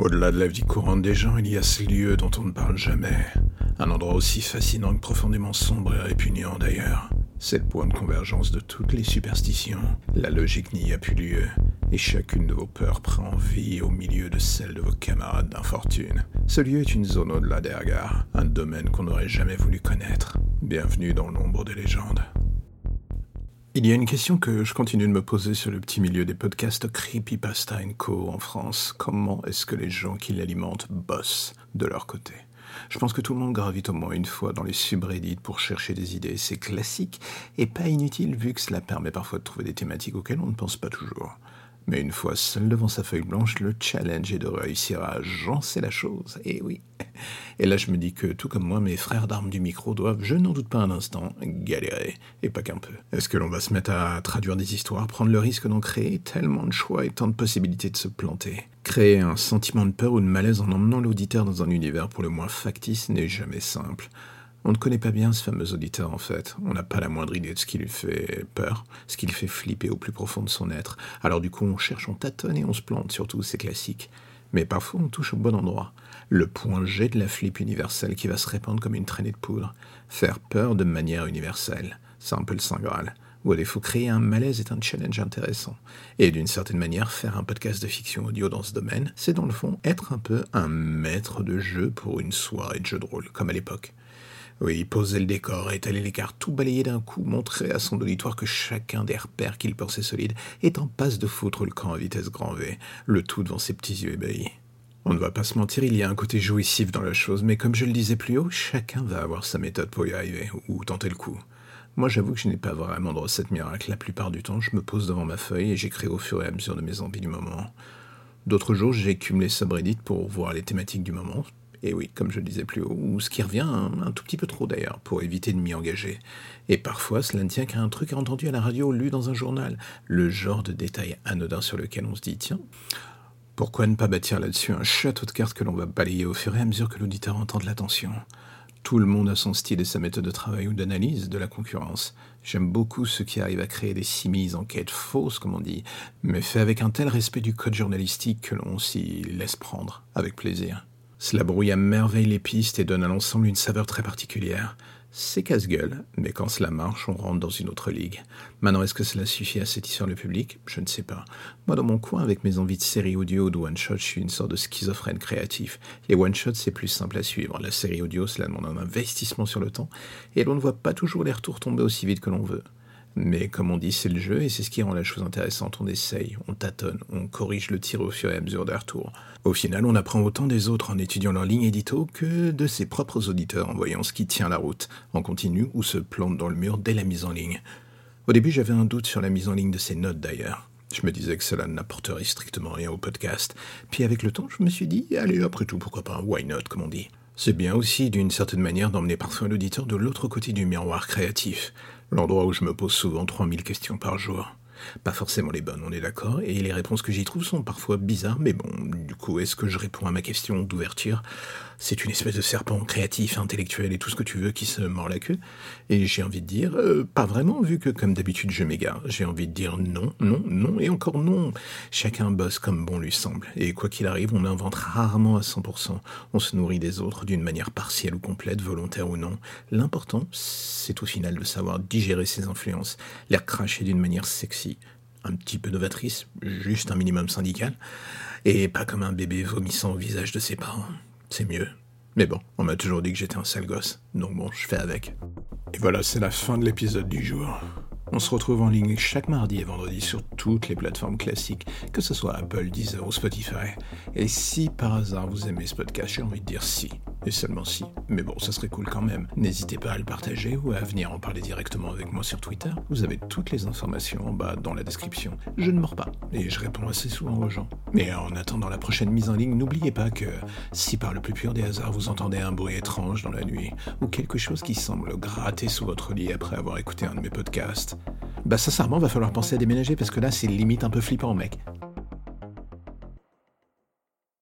Au-delà de la vie courante des gens, il y a ce lieu dont on ne parle jamais. Un endroit aussi fascinant que profondément sombre et répugnant d'ailleurs. C'est le point de convergence de toutes les superstitions. La logique n'y a plus lieu, et chacune de vos peurs prend vie au milieu de celle de vos camarades d'infortune. Ce lieu est une zone au-delà des regards, un domaine qu'on n'aurait jamais voulu connaître. Bienvenue dans l'ombre des légendes. Il y a une question que je continue de me poser sur le petit milieu des podcasts Creepypasta Co en France. Comment est-ce que les gens qui l'alimentent bossent de leur côté? Je pense que tout le monde gravite au moins une fois dans les subreddits pour chercher des idées. C'est classique et pas inutile vu que cela permet parfois de trouver des thématiques auxquelles on ne pense pas toujours. Mais une fois seul devant sa feuille blanche, le challenge est de réussir à agencer la chose. Et oui. Et là, je me dis que, tout comme moi, mes frères d'armes du micro doivent, je n'en doute pas un instant, galérer. Et pas qu'un peu. Est-ce que l'on va se mettre à traduire des histoires, prendre le risque d'en créer tellement de choix et tant de possibilités de se planter? Créer un sentiment de peur ou de malaise en emmenant l'auditeur dans un univers pour le moins factice n'est jamais simple. On ne connaît pas bien ce fameux auditeur en fait. On n'a pas la moindre idée de ce qui lui fait peur, ce qui lui fait flipper au plus profond de son être. Alors du coup, on cherche, on tâtonne et on se plante, surtout, c'est classique. Mais parfois, on touche au bon endroit. Le point G de la flip universelle qui va se répandre comme une traînée de poudre. Faire peur de manière universelle. C'est un peu le Saint Graal. Ou à défaut, créer un malaise est un challenge intéressant. Et d'une certaine manière, faire un podcast de fiction audio dans ce domaine, c'est dans le fond être un peu un maître de jeu pour une soirée de jeu de rôle, comme à l'époque. Oui, poser le décor, étaler les cartes, tout balayer d'un coup, montrer à son auditoire que chacun des repères qu'il pensait solides est en passe de foutre le camp à vitesse grand V, le tout devant ses petits yeux ébahis. On ne va pas se mentir, il y a un côté jouissif dans la chose, mais comme je le disais plus haut, chacun va avoir sa méthode pour y arriver, ou tenter le coup. Moi, j'avoue que je n'ai pas vraiment de recette miracle. La plupart du temps, je me pose devant ma feuille et j'écris au fur et à mesure de mes envies du moment. D'autres jours, j'écume les subreddits pour voir les thématiques du moment, et oui, comme je le disais plus haut, ou ce qui revient un, tout petit peu trop d'ailleurs, pour éviter de m'y engager. Et parfois, cela ne tient qu'à un truc entendu à la radio, lu dans un journal, le genre de détail anodin sur lequel on se dit, tiens, pourquoi ne pas bâtir là-dessus un château de cartes que l'on va balayer au fur et à mesure que l'auditeur entend de l'attention? Tout le monde a son style et sa méthode de travail ou d'analyse de la concurrence. J'aime beaucoup ceux qui arrivent à créer des similes enquêtes fausses, comme on dit, mais fait avec un tel respect du code journalistique que l'on s'y laisse prendre, avec plaisir. Cela brouille à merveille les pistes et donne à l'ensemble une saveur très particulière. C'est casse-gueule, mais quand cela marche, on rentre dans une autre ligue. Maintenant, est-ce que cela suffit à satisfaire le public? Je ne sais pas. Moi, dans mon coin, avec mes envies de série audio ou de one-shot, je suis une sorte de schizophrène créatif. Les one-shots, c'est plus simple à suivre. La série audio, cela demande un investissement sur le temps, et l'on ne voit pas toujours les retours tomber aussi vite que l'on veut. Mais comme on dit, c'est le jeu et c'est ce qui rend la chose intéressante. On essaye, on tâtonne, on corrige le tir au fur et à mesure des retours. Au final, on apprend autant des autres en étudiant leur ligne édito que de ses propres auditeurs en voyant ce qui tient la route, en continu ou se plante dans le mur dès la mise en ligne. Au début, j'avais un doute sur la mise en ligne de ces notes d'ailleurs. Je me disais que cela n'apporterait strictement rien au podcast. Puis avec le temps, je me suis dit, allez, après tout, pourquoi pas, why not, comme on dit? C'est bien aussi, d'une certaine manière, d'emmener parfois l'auditeur de l'autre côté du miroir créatif, l'endroit où je me pose souvent 3000 questions par jour. Pas forcément les bonnes, on est d'accord, et les réponses que j'y trouve sont parfois bizarres, mais bon, du coup, est-ce que je réponds à ma question d'ouverture? C'est une espèce de serpent créatif, intellectuel et tout ce que tu veux qui se mord la queue Et j'ai envie de dire, euh, pas vraiment, vu que comme d'habitude je m'égare. J'ai envie de dire non, non, non, et encore non. Chacun bosse comme bon lui semble, et quoi qu'il arrive, on invente rarement à 100%. On se nourrit des autres d'une manière partielle ou complète, volontaire ou non. L'important, c'est au final de savoir digérer ses influences, les cracher d'une manière sexy un petit peu novatrice, juste un minimum syndical, et pas comme un bébé vomissant au visage de ses parents. C'est mieux. Mais bon, on m'a toujours dit que j'étais un sale gosse, donc bon, je fais avec. Et voilà, c'est la fin de l'épisode du jour. On se retrouve en ligne chaque mardi et vendredi sur toutes les plateformes classiques, que ce soit Apple, Deezer ou Spotify. Et si par hasard vous aimez ce podcast, j'ai envie de dire si, et seulement si. Mais bon, ça serait cool quand même. N'hésitez pas à le partager ou à venir en parler directement avec moi sur Twitter. Vous avez toutes les informations en bas dans la description. Je ne mords pas et je réponds assez souvent aux gens. Mais en attendant la prochaine mise en ligne, n'oubliez pas que si par le plus pur des hasards vous entendez un bruit étrange dans la nuit ou quelque chose qui semble gratter sous votre lit après avoir écouté un de mes podcasts, bah sincèrement, va falloir penser à déménager parce que là, c'est limite un peu flippant, mec.